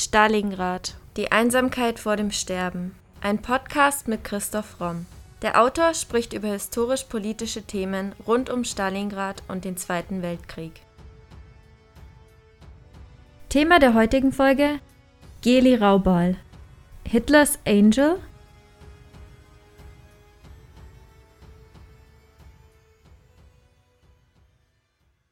Stalingrad. Die Einsamkeit vor dem Sterben. Ein Podcast mit Christoph Romm. Der Autor spricht über historisch-politische Themen rund um Stalingrad und den Zweiten Weltkrieg. Thema der heutigen Folge: Geli Raubal. Hitlers Angel?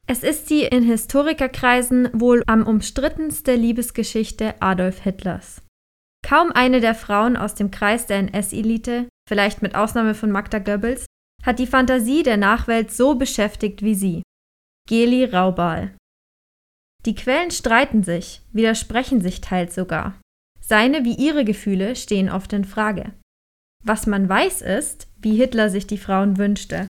Es ist die in Historikerkreisen wohl am umstrittenste Liebesgeschichte Adolf Hitlers. Kaum eine der Frauen aus dem Kreis der NS-Elite, vielleicht mit Ausnahme von Magda Goebbels, hat die Fantasie der Nachwelt so beschäftigt wie sie. Geli Raubal. Die Quellen streiten sich, widersprechen sich teils sogar. Seine wie ihre Gefühle stehen oft in Frage. Was man weiß ist, wie Hitler sich die Frauen wünschte.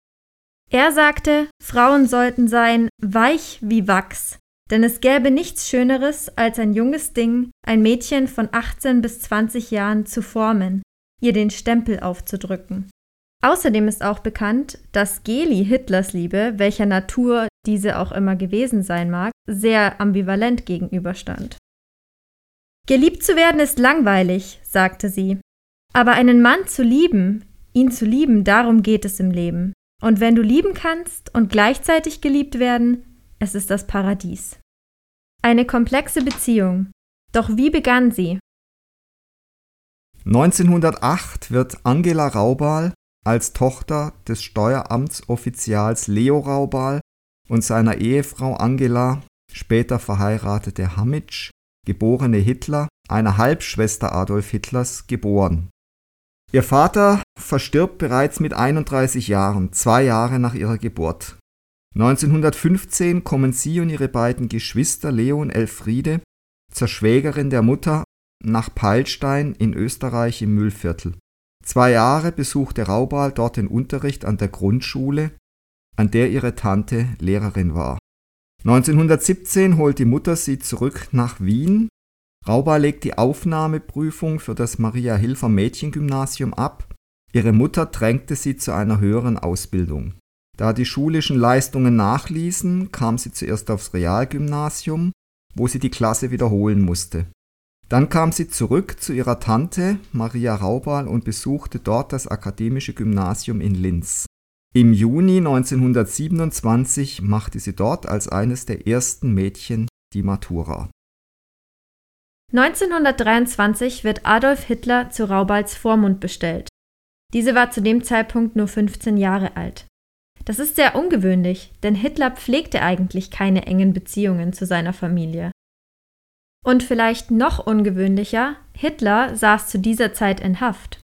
Er sagte, Frauen sollten sein weich wie Wachs, denn es gäbe nichts Schöneres, als ein junges Ding, ein Mädchen von 18 bis 20 Jahren zu formen, ihr den Stempel aufzudrücken. Außerdem ist auch bekannt, dass Geli Hitlers Liebe, welcher Natur diese auch immer gewesen sein mag, sehr ambivalent gegenüberstand. Geliebt zu werden ist langweilig, sagte sie. Aber einen Mann zu lieben, ihn zu lieben, darum geht es im Leben. Und wenn du lieben kannst und gleichzeitig geliebt werden, es ist das Paradies. Eine komplexe Beziehung. Doch wie begann sie? 1908 wird Angela Raubal als Tochter des Steueramtsoffizials Leo Raubal und seiner Ehefrau Angela, später verheiratete Hamitsch, geborene Hitler, einer Halbschwester Adolf Hitlers, geboren. Ihr Vater verstirbt bereits mit 31 Jahren, zwei Jahre nach ihrer Geburt. 1915 kommen sie und ihre beiden Geschwister Leo und Elfriede zur Schwägerin der Mutter nach Peilstein in Österreich im Müllviertel. Zwei Jahre besuchte Raubal dort den Unterricht an der Grundschule, an der ihre Tante Lehrerin war. 1917 holt die Mutter sie zurück nach Wien Rauber legt die Aufnahmeprüfung für das Maria-Hilfer Mädchengymnasium ab. Ihre Mutter drängte sie zu einer höheren Ausbildung. Da die schulischen Leistungen nachließen, kam sie zuerst aufs Realgymnasium, wo sie die Klasse wiederholen musste. Dann kam sie zurück zu ihrer Tante Maria Raubal und besuchte dort das Akademische Gymnasium in Linz. Im Juni 1927 machte sie dort als eines der ersten Mädchen die Matura. 1923 wird Adolf Hitler zu Raubals Vormund bestellt. Diese war zu dem Zeitpunkt nur 15 Jahre alt. Das ist sehr ungewöhnlich, denn Hitler pflegte eigentlich keine engen Beziehungen zu seiner Familie. Und vielleicht noch ungewöhnlicher, Hitler saß zu dieser Zeit in Haft.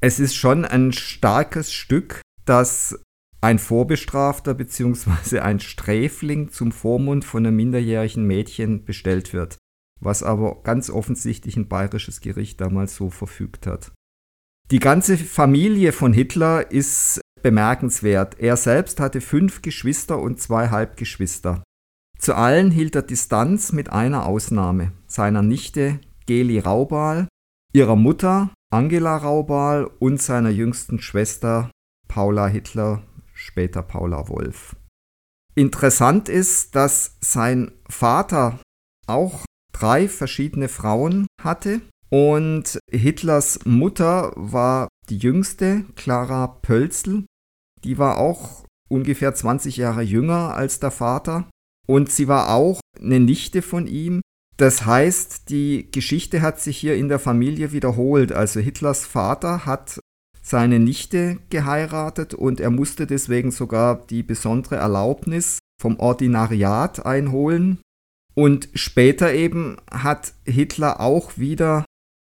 Es ist schon ein starkes Stück, dass ein Vorbestrafter bzw. ein Sträfling zum Vormund von einem minderjährigen Mädchen bestellt wird was aber ganz offensichtlich ein bayerisches Gericht damals so verfügt hat. Die ganze Familie von Hitler ist bemerkenswert. Er selbst hatte fünf Geschwister und zwei Halbgeschwister. Zu allen hielt er Distanz mit einer Ausnahme, seiner Nichte Geli Raubal, ihrer Mutter Angela Raubal und seiner jüngsten Schwester Paula Hitler, später Paula Wolf. Interessant ist, dass sein Vater auch drei verschiedene Frauen hatte. Und Hitlers Mutter war die jüngste, Clara Pölzl. Die war auch ungefähr 20 Jahre jünger als der Vater. Und sie war auch eine Nichte von ihm. Das heißt, die Geschichte hat sich hier in der Familie wiederholt. Also Hitlers Vater hat seine Nichte geheiratet und er musste deswegen sogar die besondere Erlaubnis vom Ordinariat einholen, und später eben hat Hitler auch wieder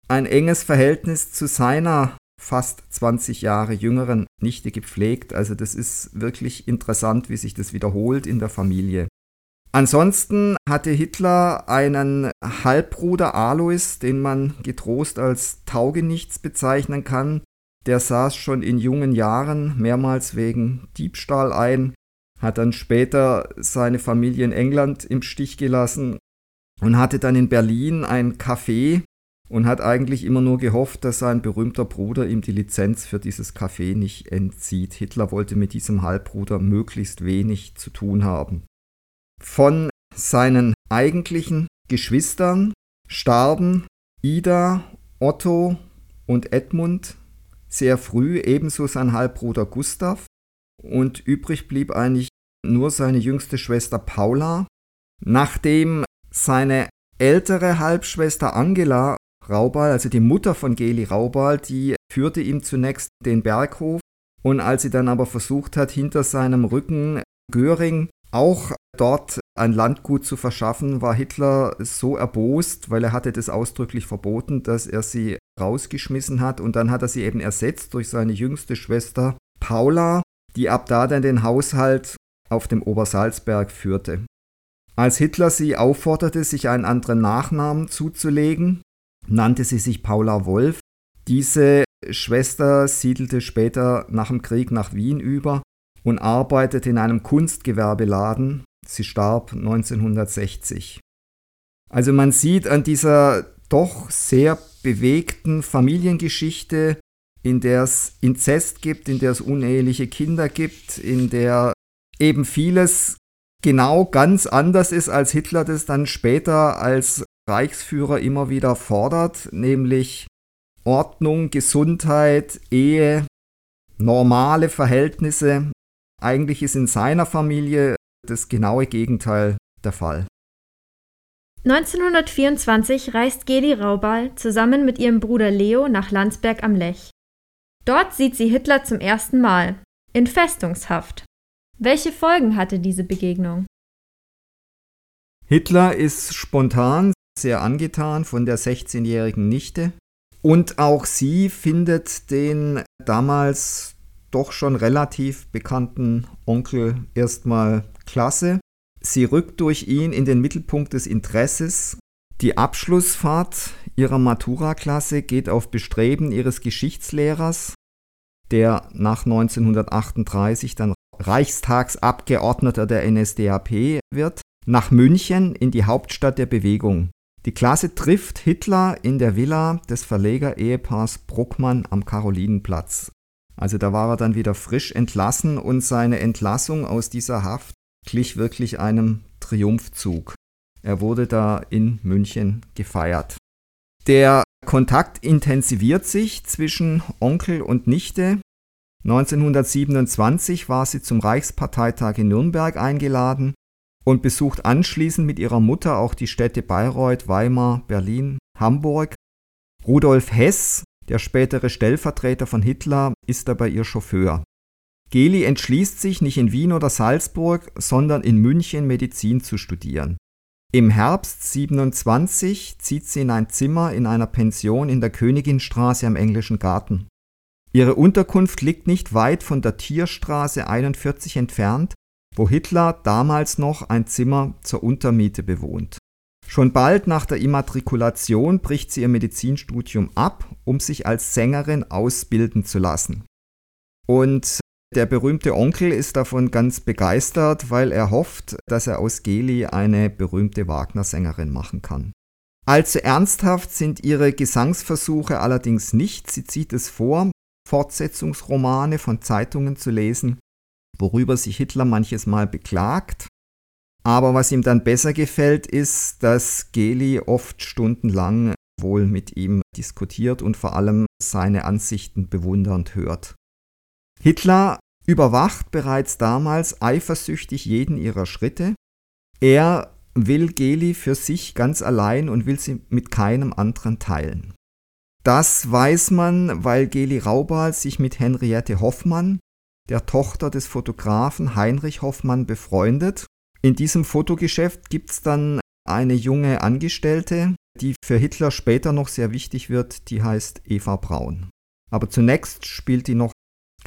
ein enges Verhältnis zu seiner fast 20 Jahre jüngeren Nichte gepflegt. Also das ist wirklich interessant, wie sich das wiederholt in der Familie. Ansonsten hatte Hitler einen Halbbruder Alois, den man getrost als Taugenichts bezeichnen kann. Der saß schon in jungen Jahren mehrmals wegen Diebstahl ein hat dann später seine Familie in England im Stich gelassen und hatte dann in Berlin ein Café und hat eigentlich immer nur gehofft, dass sein berühmter Bruder ihm die Lizenz für dieses Café nicht entzieht. Hitler wollte mit diesem Halbbruder möglichst wenig zu tun haben. Von seinen eigentlichen Geschwistern starben Ida, Otto und Edmund sehr früh, ebenso sein Halbbruder Gustav. Und übrig blieb eigentlich nur seine jüngste Schwester Paula. Nachdem seine ältere Halbschwester Angela Raubal, also die Mutter von Geli Raubal, die führte ihm zunächst den Berghof. Und als sie dann aber versucht hat, hinter seinem Rücken Göring auch dort ein Landgut zu verschaffen, war Hitler so erbost, weil er hatte das ausdrücklich verboten, dass er sie rausgeschmissen hat. Und dann hat er sie eben ersetzt durch seine jüngste Schwester Paula, die ab da dann den Haushalt auf dem Obersalzberg führte. Als Hitler sie aufforderte, sich einen anderen Nachnamen zuzulegen, nannte sie sich Paula Wolf. Diese Schwester siedelte später nach dem Krieg nach Wien über und arbeitete in einem Kunstgewerbeladen. Sie starb 1960. Also man sieht an dieser doch sehr bewegten Familiengeschichte, in der es Inzest gibt, in der es uneheliche Kinder gibt, in der eben vieles genau ganz anders ist, als Hitler das dann später als Reichsführer immer wieder fordert, nämlich Ordnung, Gesundheit, Ehe, normale Verhältnisse. Eigentlich ist in seiner Familie das genaue Gegenteil der Fall. 1924 reist Geli Raubal zusammen mit ihrem Bruder Leo nach Landsberg am Lech. Dort sieht sie Hitler zum ersten Mal, in Festungshaft. Welche Folgen hatte diese Begegnung? Hitler ist spontan sehr angetan von der 16-jährigen Nichte und auch sie findet den damals doch schon relativ bekannten Onkel erstmal klasse. Sie rückt durch ihn in den Mittelpunkt des Interesses. Die Abschlussfahrt ihrer Matura-Klasse geht auf Bestreben ihres Geschichtslehrers, der nach 1938 dann Reichstagsabgeordneter der NSDAP wird, nach München in die Hauptstadt der Bewegung. Die Klasse trifft Hitler in der Villa des Verleger-Ehepaars Bruckmann am Karolinenplatz. Also da war er dann wieder frisch entlassen und seine Entlassung aus dieser Haft glich wirklich einem Triumphzug. Er wurde da in München gefeiert. Der Kontakt intensiviert sich zwischen Onkel und Nichte. 1927 war sie zum Reichsparteitag in Nürnberg eingeladen und besucht anschließend mit ihrer Mutter auch die Städte Bayreuth, Weimar, Berlin, Hamburg. Rudolf Hess, der spätere Stellvertreter von Hitler, ist dabei ihr Chauffeur. Geli entschließt sich, nicht in Wien oder Salzburg, sondern in München Medizin zu studieren. Im Herbst 27 zieht sie in ein Zimmer in einer Pension in der Königinstraße am Englischen Garten. Ihre Unterkunft liegt nicht weit von der Tierstraße 41 entfernt, wo Hitler damals noch ein Zimmer zur Untermiete bewohnt. Schon bald nach der Immatrikulation bricht sie ihr Medizinstudium ab, um sich als Sängerin ausbilden zu lassen. Und der berühmte Onkel ist davon ganz begeistert, weil er hofft, dass er aus Geli eine berühmte Wagner-Sängerin machen kann. Allzu ernsthaft sind ihre Gesangsversuche allerdings nicht. Sie zieht es vor, Fortsetzungsromane von Zeitungen zu lesen, worüber sich Hitler manches Mal beklagt. Aber was ihm dann besser gefällt, ist, dass Geli oft stundenlang wohl mit ihm diskutiert und vor allem seine Ansichten bewundernd hört. Hitler überwacht bereits damals eifersüchtig jeden ihrer Schritte. Er will Geli für sich ganz allein und will sie mit keinem anderen teilen. Das weiß man, weil Geli Raubal sich mit Henriette Hoffmann, der Tochter des Fotografen Heinrich Hoffmann, befreundet. In diesem Fotogeschäft gibt es dann eine junge Angestellte, die für Hitler später noch sehr wichtig wird, die heißt Eva Braun. Aber zunächst spielt die noch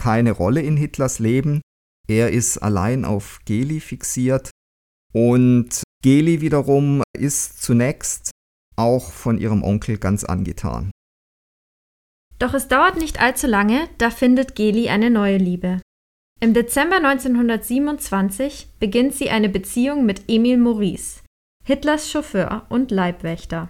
keine Rolle in Hitlers Leben. Er ist allein auf Geli fixiert und Geli wiederum ist zunächst auch von ihrem Onkel ganz angetan. Doch es dauert nicht allzu lange, da findet Geli eine neue Liebe. Im Dezember 1927 beginnt sie eine Beziehung mit Emil Maurice, Hitlers Chauffeur und Leibwächter.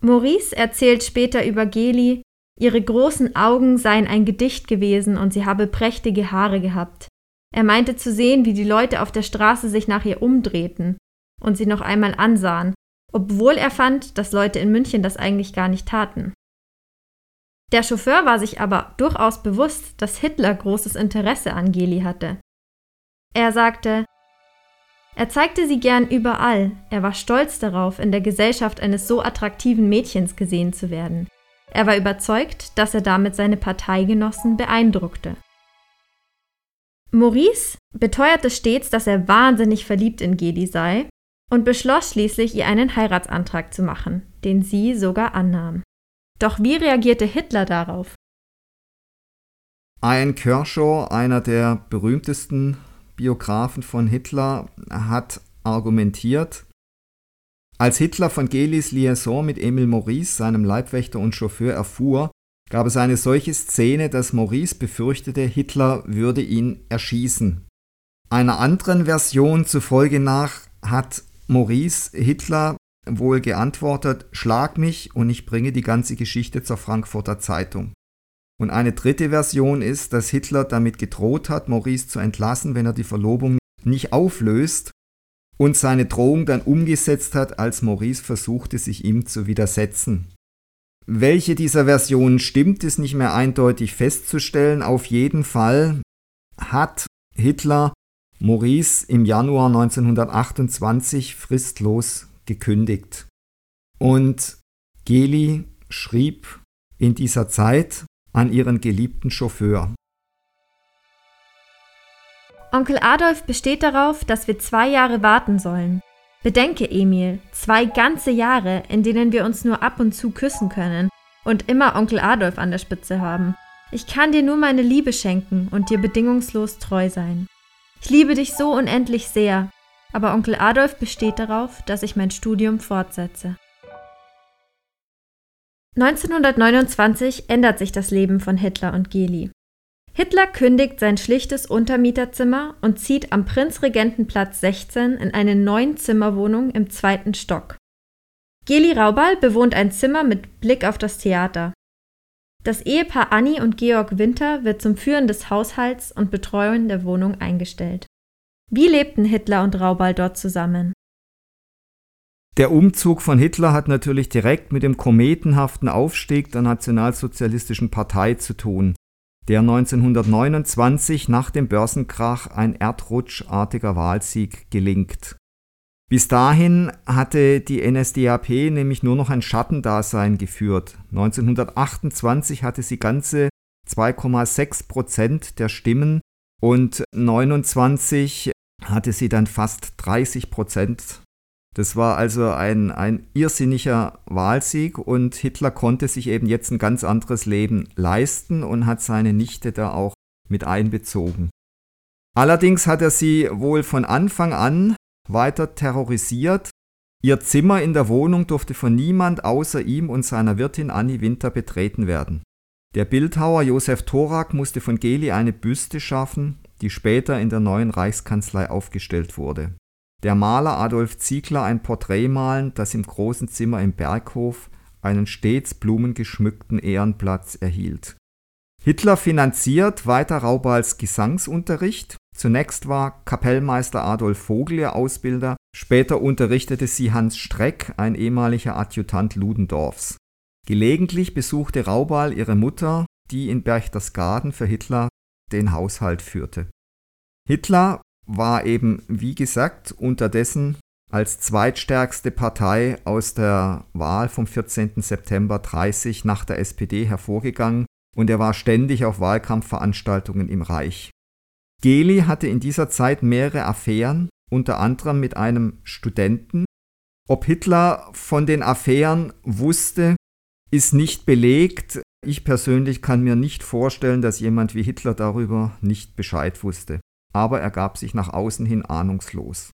Maurice erzählt später über Geli, ihre großen Augen seien ein Gedicht gewesen und sie habe prächtige Haare gehabt. Er meinte zu sehen, wie die Leute auf der Straße sich nach ihr umdrehten und sie noch einmal ansahen obwohl er fand, dass Leute in München das eigentlich gar nicht taten. Der Chauffeur war sich aber durchaus bewusst, dass Hitler großes Interesse an Geli hatte. Er sagte, er zeigte sie gern überall, er war stolz darauf, in der Gesellschaft eines so attraktiven Mädchens gesehen zu werden. Er war überzeugt, dass er damit seine Parteigenossen beeindruckte. Maurice beteuerte stets, dass er wahnsinnig verliebt in Geli sei und beschloss schließlich, ihr einen Heiratsantrag zu machen, den sie sogar annahm. Doch wie reagierte Hitler darauf? Ian Kershaw, einer der berühmtesten Biografen von Hitler, hat argumentiert, als Hitler von Gelis Liaison mit Emil Maurice, seinem Leibwächter und Chauffeur, erfuhr, gab es eine solche Szene, dass Maurice befürchtete, Hitler würde ihn erschießen. Einer anderen Version zufolge nach hat Maurice Hitler wohl geantwortet, schlag mich und ich bringe die ganze Geschichte zur Frankfurter Zeitung. Und eine dritte Version ist, dass Hitler damit gedroht hat, Maurice zu entlassen, wenn er die Verlobung nicht auflöst und seine Drohung dann umgesetzt hat, als Maurice versuchte, sich ihm zu widersetzen. Welche dieser Versionen stimmt, ist nicht mehr eindeutig festzustellen. Auf jeden Fall hat Hitler Maurice im Januar 1928 fristlos gekündigt. Und Geli schrieb in dieser Zeit an ihren geliebten Chauffeur. Onkel Adolf besteht darauf, dass wir zwei Jahre warten sollen. Bedenke, Emil, zwei ganze Jahre, in denen wir uns nur ab und zu küssen können und immer Onkel Adolf an der Spitze haben. Ich kann dir nur meine Liebe schenken und dir bedingungslos treu sein. Ich liebe dich so unendlich sehr, aber Onkel Adolf besteht darauf, dass ich mein Studium fortsetze. 1929 ändert sich das Leben von Hitler und Geli. Hitler kündigt sein schlichtes Untermieterzimmer und zieht am Prinzregentenplatz 16 in eine Neunzimmerwohnung im zweiten Stock. Geli Raubal bewohnt ein Zimmer mit Blick auf das Theater. Das Ehepaar Anni und Georg Winter wird zum Führen des Haushalts und Betreuung der Wohnung eingestellt. Wie lebten Hitler und Raubal dort zusammen? Der Umzug von Hitler hat natürlich direkt mit dem kometenhaften Aufstieg der Nationalsozialistischen Partei zu tun, der 1929 nach dem Börsenkrach ein erdrutschartiger Wahlsieg gelingt. Bis dahin hatte die NSDAP nämlich nur noch ein Schattendasein geführt. 1928 hatte sie ganze 2,6 Prozent der Stimmen und 29 hatte sie dann fast 30 Prozent. Das war also ein, ein irrsinniger Wahlsieg und Hitler konnte sich eben jetzt ein ganz anderes Leben leisten und hat seine Nichte da auch mit einbezogen. Allerdings hat er sie wohl von Anfang an weiter terrorisiert. Ihr Zimmer in der Wohnung durfte von niemand außer ihm und seiner Wirtin Annie Winter betreten werden. Der Bildhauer Josef Thorak musste von Geli eine Büste schaffen, die später in der neuen Reichskanzlei aufgestellt wurde. Der Maler Adolf Ziegler ein Porträt malen, das im großen Zimmer im Berghof einen stets blumengeschmückten Ehrenplatz erhielt. Hitler finanziert weiter Raubals Gesangsunterricht. Zunächst war Kapellmeister Adolf Vogel ihr Ausbilder, später unterrichtete sie Hans Streck, ein ehemaliger Adjutant Ludendorffs. Gelegentlich besuchte Raubal ihre Mutter, die in Berchtesgaden für Hitler den Haushalt führte. Hitler war eben, wie gesagt, unterdessen als zweitstärkste Partei aus der Wahl vom 14. September 30 nach der SPD hervorgegangen und er war ständig auf Wahlkampfveranstaltungen im Reich. Geli hatte in dieser Zeit mehrere Affären, unter anderem mit einem Studenten. Ob Hitler von den Affären wusste, ist nicht belegt. Ich persönlich kann mir nicht vorstellen, dass jemand wie Hitler darüber nicht Bescheid wusste. Aber er gab sich nach außen hin ahnungslos.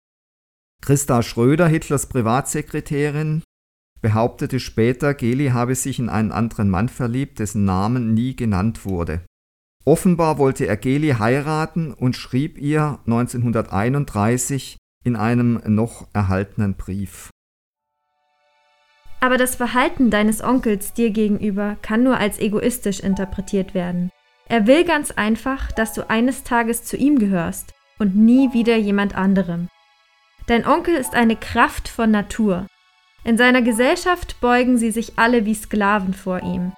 Christa Schröder, Hitlers Privatsekretärin, behauptete später, Geli habe sich in einen anderen Mann verliebt, dessen Namen nie genannt wurde. Offenbar wollte er Geli heiraten und schrieb ihr 1931 in einem noch erhaltenen Brief. Aber das Verhalten deines Onkels dir gegenüber kann nur als egoistisch interpretiert werden. Er will ganz einfach, dass du eines Tages zu ihm gehörst und nie wieder jemand anderem. Dein Onkel ist eine Kraft von Natur. In seiner Gesellschaft beugen sie sich alle wie Sklaven vor ihm.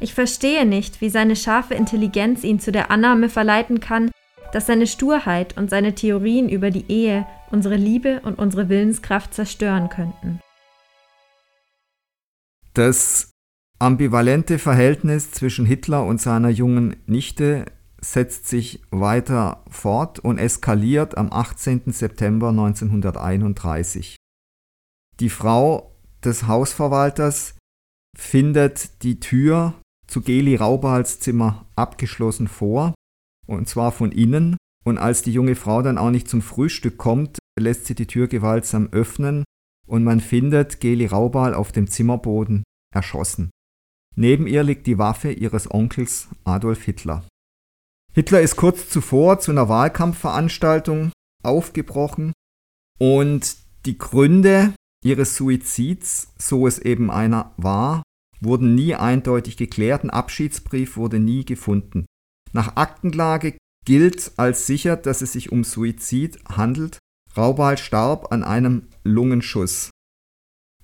Ich verstehe nicht, wie seine scharfe Intelligenz ihn zu der Annahme verleiten kann, dass seine Sturheit und seine Theorien über die Ehe unsere Liebe und unsere Willenskraft zerstören könnten. Das ambivalente Verhältnis zwischen Hitler und seiner jungen Nichte setzt sich weiter fort und eskaliert am 18. September 1931. Die Frau des Hausverwalters findet die Tür zu Geli Raubals Zimmer abgeschlossen vor, und zwar von innen, und als die junge Frau dann auch nicht zum Frühstück kommt, lässt sie die Tür gewaltsam öffnen und man findet Geli Raubal auf dem Zimmerboden erschossen. Neben ihr liegt die Waffe ihres Onkels Adolf Hitler. Hitler ist kurz zuvor zu einer Wahlkampfveranstaltung aufgebrochen und die Gründe ihres Suizids, so es eben einer war, wurden nie eindeutig geklärt. Ein Abschiedsbrief wurde nie gefunden. Nach Aktenlage gilt als sicher, dass es sich um Suizid handelt. Raubal starb an einem Lungenschuss.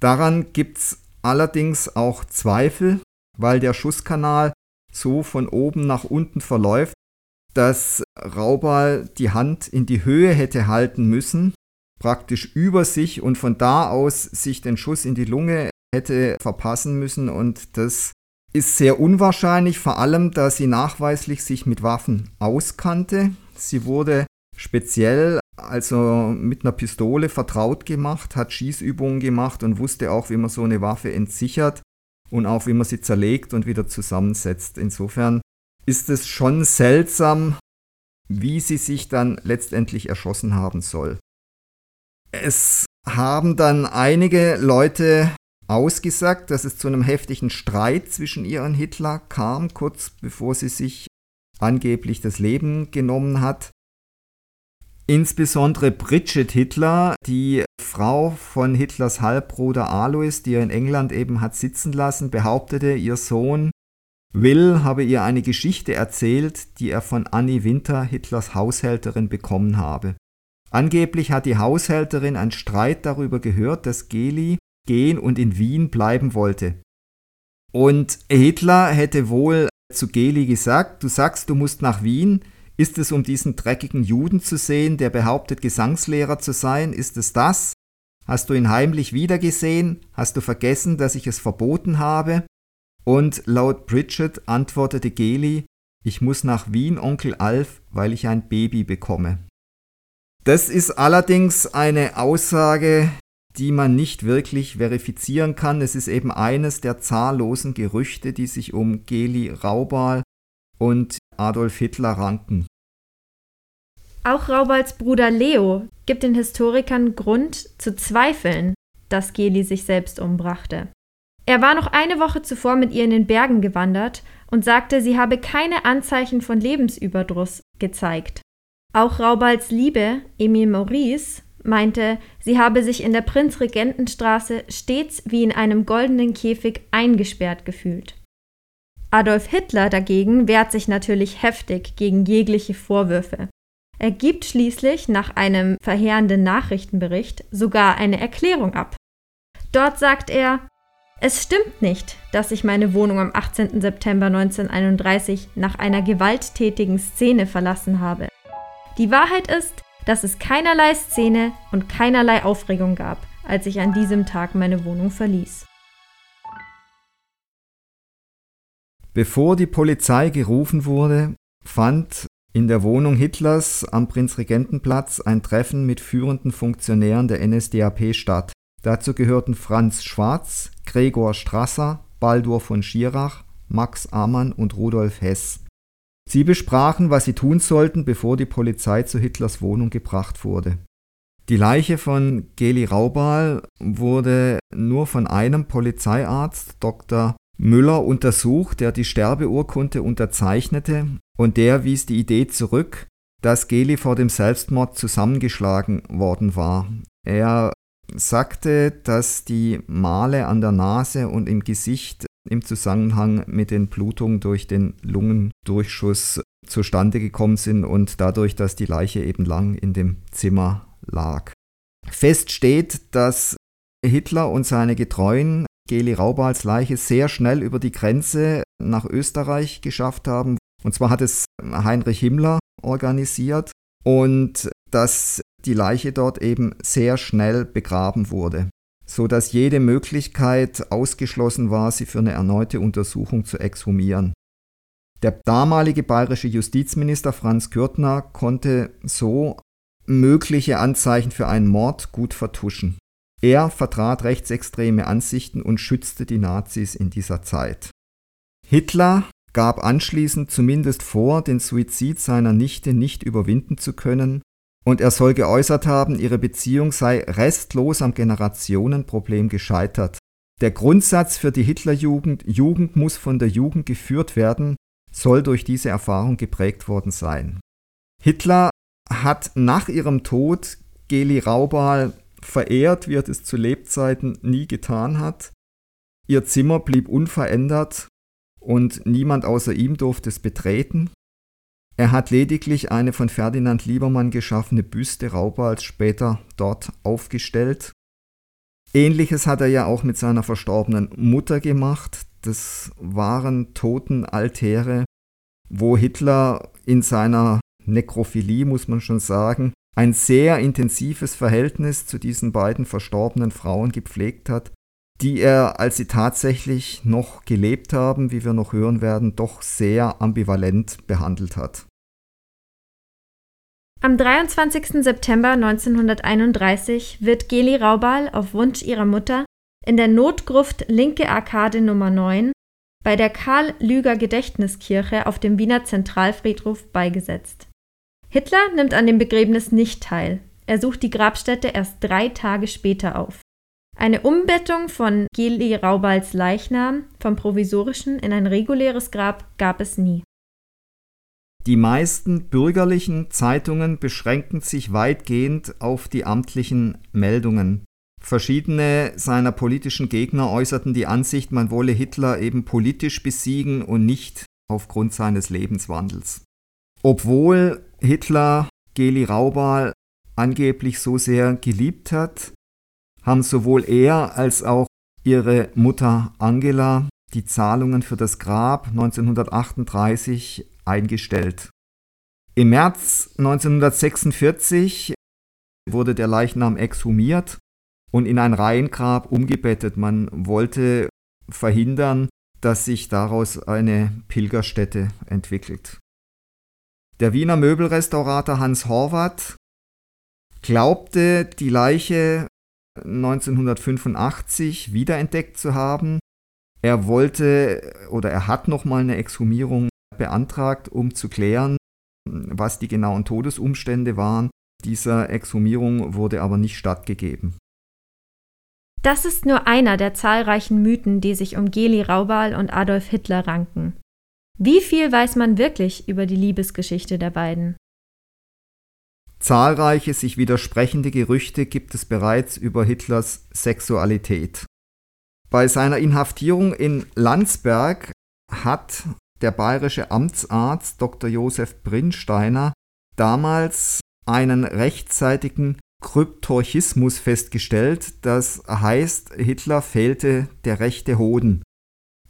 Daran gibt es allerdings auch Zweifel, weil der Schusskanal so von oben nach unten verläuft, dass Raubal die Hand in die Höhe hätte halten müssen, praktisch über sich und von da aus sich den Schuss in die Lunge hätte verpassen müssen und das ist sehr unwahrscheinlich, vor allem da sie nachweislich sich mit Waffen auskannte. Sie wurde speziell also mit einer Pistole vertraut gemacht, hat Schießübungen gemacht und wusste auch, wie man so eine Waffe entsichert und auch wie man sie zerlegt und wieder zusammensetzt. Insofern ist es schon seltsam, wie sie sich dann letztendlich erschossen haben soll. Es haben dann einige Leute ausgesagt, dass es zu einem heftigen Streit zwischen ihr und Hitler kam, kurz bevor sie sich angeblich das Leben genommen hat. Insbesondere Bridget Hitler, die Frau von Hitlers Halbbruder Alois, die er in England eben hat sitzen lassen, behauptete, ihr Sohn Will habe ihr eine Geschichte erzählt, die er von Annie Winter, Hitlers Haushälterin, bekommen habe. Angeblich hat die Haushälterin einen Streit darüber gehört, dass Geli gehen und in Wien bleiben wollte. Und Hitler hätte wohl zu Geli gesagt, du sagst, du musst nach Wien, ist es um diesen dreckigen Juden zu sehen, der behauptet, Gesangslehrer zu sein? Ist es das? Hast du ihn heimlich wiedergesehen? Hast du vergessen, dass ich es verboten habe? Und laut Bridget antwortete Geli, ich muss nach Wien, Onkel Alf, weil ich ein Baby bekomme. Das ist allerdings eine Aussage, die man nicht wirklich verifizieren kann. Es ist eben eines der zahllosen Gerüchte, die sich um Geli Raubal und Adolf Hitler ranken. Auch Raubals Bruder Leo gibt den Historikern Grund zu zweifeln, dass Geli sich selbst umbrachte. Er war noch eine Woche zuvor mit ihr in den Bergen gewandert und sagte, sie habe keine Anzeichen von Lebensüberdruss gezeigt. Auch Raubals Liebe, Emil Maurice, meinte, sie habe sich in der Prinzregentenstraße stets wie in einem goldenen Käfig eingesperrt gefühlt. Adolf Hitler dagegen wehrt sich natürlich heftig gegen jegliche Vorwürfe. Er gibt schließlich nach einem verheerenden Nachrichtenbericht sogar eine Erklärung ab. Dort sagt er, es stimmt nicht, dass ich meine Wohnung am 18. September 1931 nach einer gewalttätigen Szene verlassen habe. Die Wahrheit ist, dass es keinerlei Szene und keinerlei Aufregung gab, als ich an diesem Tag meine Wohnung verließ. Bevor die Polizei gerufen wurde, fand in der Wohnung Hitlers am Prinzregentenplatz ein Treffen mit führenden Funktionären der NSDAP statt. Dazu gehörten Franz Schwarz, Gregor Strasser, Baldur von Schirach, Max Amann und Rudolf Hess. Sie besprachen, was sie tun sollten, bevor die Polizei zu Hitlers Wohnung gebracht wurde. Die Leiche von Geli Raubal wurde nur von einem Polizeiarzt, Dr. Müller untersucht, der die Sterbeurkunde unterzeichnete und der wies die Idee zurück, dass Geli vor dem Selbstmord zusammengeschlagen worden war. Er sagte, dass die Male an der Nase und im Gesicht im Zusammenhang mit den Blutungen durch den Lungendurchschuss zustande gekommen sind und dadurch, dass die Leiche eben lang in dem Zimmer lag. Fest steht, dass Hitler und seine Getreuen Geli Raubals Leiche sehr schnell über die Grenze nach Österreich geschafft haben. Und zwar hat es Heinrich Himmler organisiert und dass die Leiche dort eben sehr schnell begraben wurde, so dass jede Möglichkeit ausgeschlossen war, sie für eine erneute Untersuchung zu exhumieren. Der damalige bayerische Justizminister Franz Kürtner konnte so mögliche Anzeichen für einen Mord gut vertuschen. Er vertrat rechtsextreme Ansichten und schützte die Nazis in dieser Zeit. Hitler gab anschließend zumindest vor, den Suizid seiner Nichte nicht überwinden zu können, und er soll geäußert haben, ihre Beziehung sei restlos am Generationenproblem gescheitert. Der Grundsatz für die Hitlerjugend, Jugend muss von der Jugend geführt werden, soll durch diese Erfahrung geprägt worden sein. Hitler hat nach ihrem Tod Geli Raubal verehrt, wie er das zu Lebzeiten nie getan hat. Ihr Zimmer blieb unverändert und niemand außer ihm durfte es betreten. Er hat lediglich eine von Ferdinand Liebermann geschaffene Büste Raubals später dort aufgestellt. Ähnliches hat er ja auch mit seiner verstorbenen Mutter gemacht. Das waren Totenaltäre, wo Hitler in seiner Nekrophilie, muss man schon sagen, ein sehr intensives Verhältnis zu diesen beiden verstorbenen Frauen gepflegt hat, die er, als sie tatsächlich noch gelebt haben, wie wir noch hören werden, doch sehr ambivalent behandelt hat. Am 23. September 1931 wird Geli Raubal auf Wunsch ihrer Mutter in der Notgruft Linke Arkade Nummer 9 bei der Karl-Lüger-Gedächtniskirche auf dem Wiener Zentralfriedhof beigesetzt. Hitler nimmt an dem Begräbnis nicht teil. Er sucht die Grabstätte erst drei Tage später auf. Eine Umbettung von Geli Raubals Leichnam vom provisorischen in ein reguläres Grab gab es nie. Die meisten bürgerlichen Zeitungen beschränken sich weitgehend auf die amtlichen Meldungen. Verschiedene seiner politischen Gegner äußerten die Ansicht, man wolle Hitler eben politisch besiegen und nicht aufgrund seines Lebenswandels. Obwohl Hitler Geli Raubal angeblich so sehr geliebt hat, haben sowohl er als auch ihre Mutter Angela die Zahlungen für das Grab 1938 eingestellt. Im März 1946 wurde der Leichnam exhumiert und in ein Reihengrab umgebettet. Man wollte verhindern, dass sich daraus eine Pilgerstätte entwickelt. Der Wiener Möbelrestaurator Hans Horvath glaubte, die Leiche 1985 wiederentdeckt zu haben. Er wollte oder er hat nochmal eine Exhumierung beantragt, um zu klären, was die genauen Todesumstände waren. Dieser Exhumierung wurde aber nicht stattgegeben. Das ist nur einer der zahlreichen Mythen, die sich um Geli Raubal und Adolf Hitler ranken. Wie viel weiß man wirklich über die Liebesgeschichte der beiden? Zahlreiche sich widersprechende Gerüchte gibt es bereits über Hitlers Sexualität. Bei seiner Inhaftierung in Landsberg hat der bayerische Amtsarzt Dr. Josef Brinsteiner damals einen rechtzeitigen Kryptorchismus festgestellt, das heißt, Hitler fehlte der rechte Hoden.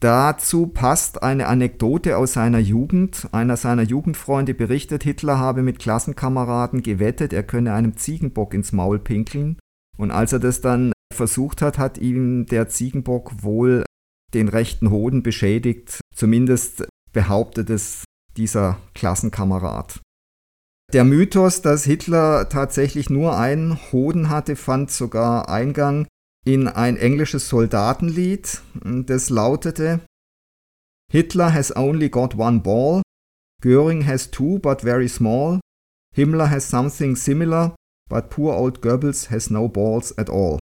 Dazu passt eine Anekdote aus seiner Jugend. Einer seiner Jugendfreunde berichtet, Hitler habe mit Klassenkameraden gewettet, er könne einem Ziegenbock ins Maul pinkeln. Und als er das dann versucht hat, hat ihm der Ziegenbock wohl den rechten Hoden beschädigt. Zumindest behauptet es dieser Klassenkamerad. Der Mythos, dass Hitler tatsächlich nur einen Hoden hatte, fand sogar Eingang in ein englisches Soldatenlied. Das lautete Hitler has only got one ball, Göring has two but very small, Himmler has something similar, but poor old Goebbels has no balls at all.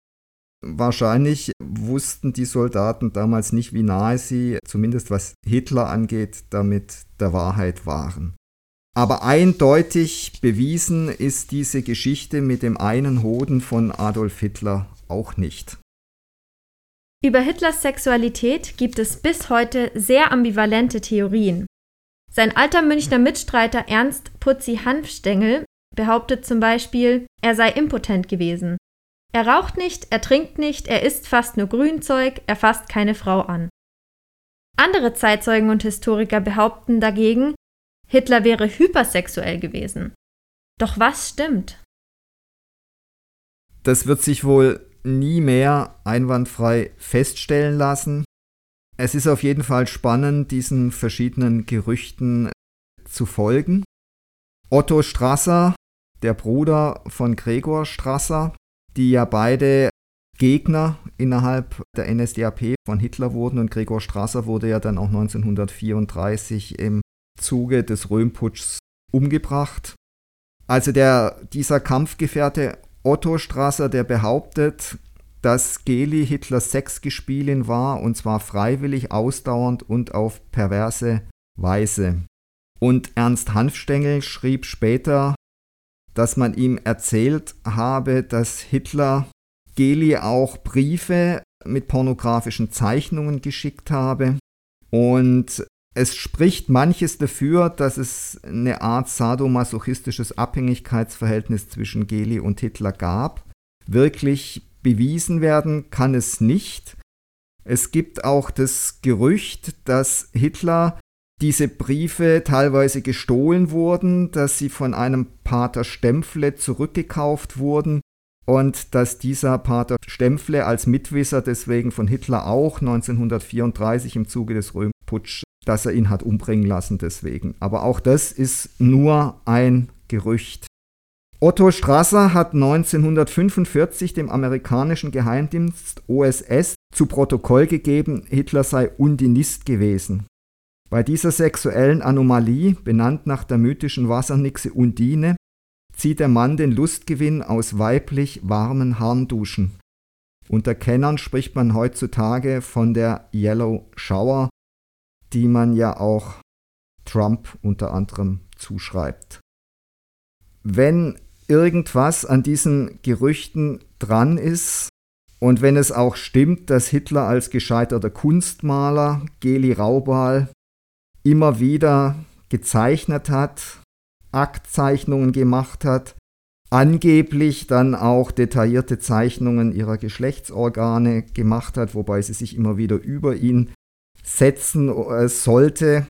Wahrscheinlich wussten die Soldaten damals nicht, wie nahe sie, zumindest was Hitler angeht, damit der Wahrheit waren. Aber eindeutig bewiesen ist diese Geschichte mit dem einen Hoden von Adolf Hitler auch nicht. Über Hitlers Sexualität gibt es bis heute sehr ambivalente Theorien. Sein alter Münchner Mitstreiter Ernst Putzi Hanfstengel behauptet zum Beispiel, er sei impotent gewesen. Er raucht nicht, er trinkt nicht, er isst fast nur Grünzeug, er fasst keine Frau an. Andere Zeitzeugen und Historiker behaupten dagegen, Hitler wäre hypersexuell gewesen. Doch was stimmt? Das wird sich wohl nie mehr einwandfrei feststellen lassen. Es ist auf jeden Fall spannend, diesen verschiedenen Gerüchten zu folgen. Otto Strasser, der Bruder von Gregor Strasser, die ja beide Gegner innerhalb der NSDAP von Hitler wurden und Gregor Strasser wurde ja dann auch 1934 im Zuge des Röhmputschs umgebracht. Also der, dieser Kampfgefährte Otto Strasser, der behauptet, dass Geli Hitlers Sexgespielin war und zwar freiwillig, ausdauernd und auf perverse Weise. Und Ernst Hanfstengel schrieb später, dass man ihm erzählt habe, dass Hitler Geli auch Briefe mit pornografischen Zeichnungen geschickt habe. Und es spricht manches dafür, dass es eine Art sadomasochistisches Abhängigkeitsverhältnis zwischen Geli und Hitler gab. Wirklich bewiesen werden kann es nicht. Es gibt auch das Gerücht, dass Hitler diese Briefe teilweise gestohlen wurden, dass sie von einem Pater Stempfle zurückgekauft wurden und dass dieser Pater Stempfle als Mitwisser deswegen von Hitler auch 1934 im Zuge des Röhmputsch, dass er ihn hat umbringen lassen deswegen. Aber auch das ist nur ein Gerücht. Otto Strasser hat 1945 dem amerikanischen Geheimdienst OSS zu Protokoll gegeben, Hitler sei Undinist gewesen. Bei dieser sexuellen Anomalie, benannt nach der mythischen Wassernixe Undine, zieht der Mann den Lustgewinn aus weiblich warmen Harnduschen. Unter Kennern spricht man heutzutage von der Yellow Shower, die man ja auch Trump unter anderem zuschreibt. Wenn irgendwas an diesen Gerüchten dran ist. Und wenn es auch stimmt, dass Hitler als gescheiterter Kunstmaler Geli Raubal immer wieder gezeichnet hat, Aktzeichnungen gemacht hat, angeblich dann auch detaillierte Zeichnungen ihrer Geschlechtsorgane gemacht hat, wobei sie sich immer wieder über ihn setzen äh, sollte,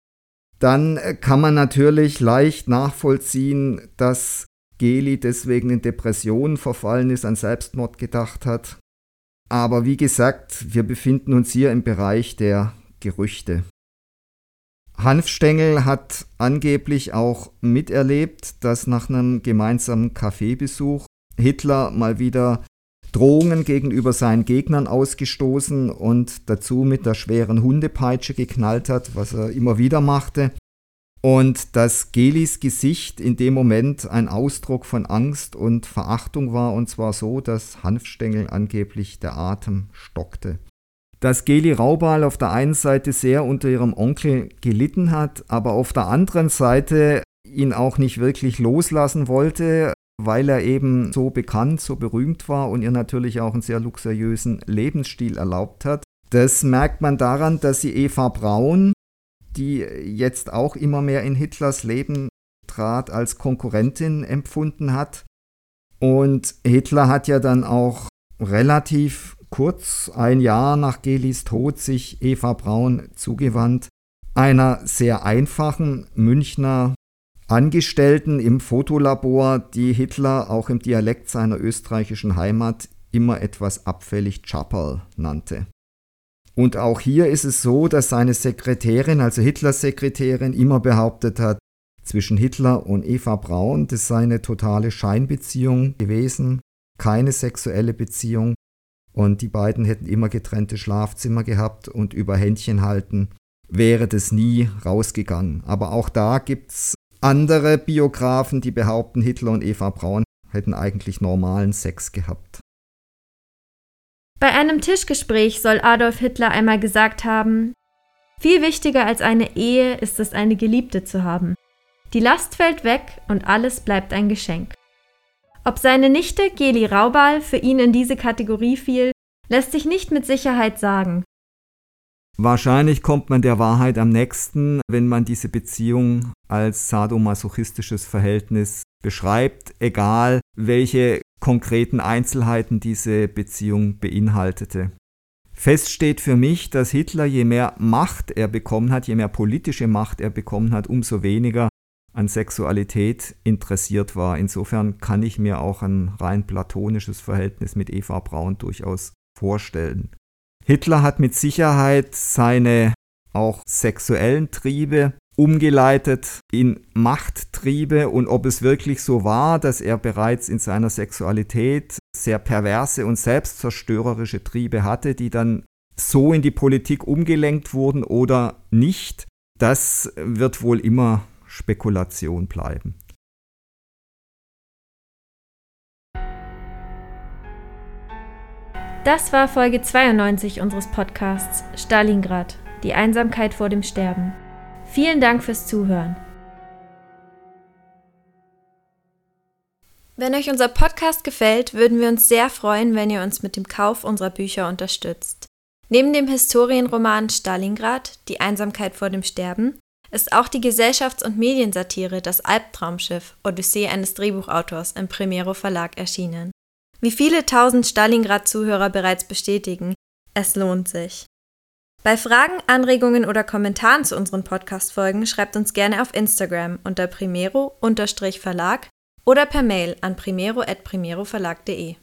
dann kann man natürlich leicht nachvollziehen, dass Geli deswegen in Depressionen verfallen ist, an Selbstmord gedacht hat. Aber wie gesagt, wir befinden uns hier im Bereich der Gerüchte. Hanfstengel hat angeblich auch miterlebt, dass nach einem gemeinsamen Kaffeebesuch Hitler mal wieder Drohungen gegenüber seinen Gegnern ausgestoßen und dazu mit der schweren Hundepeitsche geknallt hat, was er immer wieder machte. Und dass Gelis Gesicht in dem Moment ein Ausdruck von Angst und Verachtung war, und zwar so, dass Hanfstengel angeblich der Atem stockte. Dass Geli Raubal auf der einen Seite sehr unter ihrem Onkel gelitten hat, aber auf der anderen Seite ihn auch nicht wirklich loslassen wollte, weil er eben so bekannt, so berühmt war und ihr natürlich auch einen sehr luxuriösen Lebensstil erlaubt hat. Das merkt man daran, dass sie Eva Braun, die jetzt auch immer mehr in Hitlers Leben trat, als Konkurrentin empfunden hat. Und Hitler hat ja dann auch relativ kurz, ein Jahr nach Gelis Tod, sich Eva Braun zugewandt, einer sehr einfachen Münchner Angestellten im Fotolabor, die Hitler auch im Dialekt seiner österreichischen Heimat immer etwas abfällig Chapperl nannte. Und auch hier ist es so, dass seine Sekretärin, also Hitlers Sekretärin, immer behauptet hat, zwischen Hitler und Eva Braun, das sei eine totale Scheinbeziehung gewesen, keine sexuelle Beziehung. Und die beiden hätten immer getrennte Schlafzimmer gehabt und über Händchen halten wäre das nie rausgegangen. Aber auch da gibt es andere Biografen, die behaupten, Hitler und Eva Braun hätten eigentlich normalen Sex gehabt. Bei einem Tischgespräch soll Adolf Hitler einmal gesagt haben, viel wichtiger als eine Ehe ist es, eine Geliebte zu haben. Die Last fällt weg und alles bleibt ein Geschenk. Ob seine Nichte Geli Raubal für ihn in diese Kategorie fiel, lässt sich nicht mit Sicherheit sagen. Wahrscheinlich kommt man der Wahrheit am nächsten, wenn man diese Beziehung als sadomasochistisches Verhältnis beschreibt, egal welche konkreten Einzelheiten diese Beziehung beinhaltete. Fest steht für mich, dass Hitler, je mehr Macht er bekommen hat, je mehr politische Macht er bekommen hat, umso weniger an Sexualität interessiert war. Insofern kann ich mir auch ein rein platonisches Verhältnis mit Eva Braun durchaus vorstellen. Hitler hat mit Sicherheit seine auch sexuellen Triebe umgeleitet in Machttriebe und ob es wirklich so war, dass er bereits in seiner Sexualität sehr perverse und selbstzerstörerische Triebe hatte, die dann so in die Politik umgelenkt wurden oder nicht, das wird wohl immer Spekulation bleiben. Das war Folge 92 unseres Podcasts Stalingrad, die Einsamkeit vor dem Sterben. Vielen Dank fürs Zuhören. Wenn euch unser Podcast gefällt, würden wir uns sehr freuen, wenn ihr uns mit dem Kauf unserer Bücher unterstützt. Neben dem Historienroman Stalingrad, die Einsamkeit vor dem Sterben, ist auch die Gesellschafts- und Mediensatire Das Albtraumschiff, Odyssee eines Drehbuchautors im Primero Verlag erschienen. Wie viele tausend Stalingrad-Zuhörer bereits bestätigen, es lohnt sich. Bei Fragen, Anregungen oder Kommentaren zu unseren Podcast-Folgen schreibt uns gerne auf Instagram unter primero-verlag oder per Mail an primero.primeroverlag.de.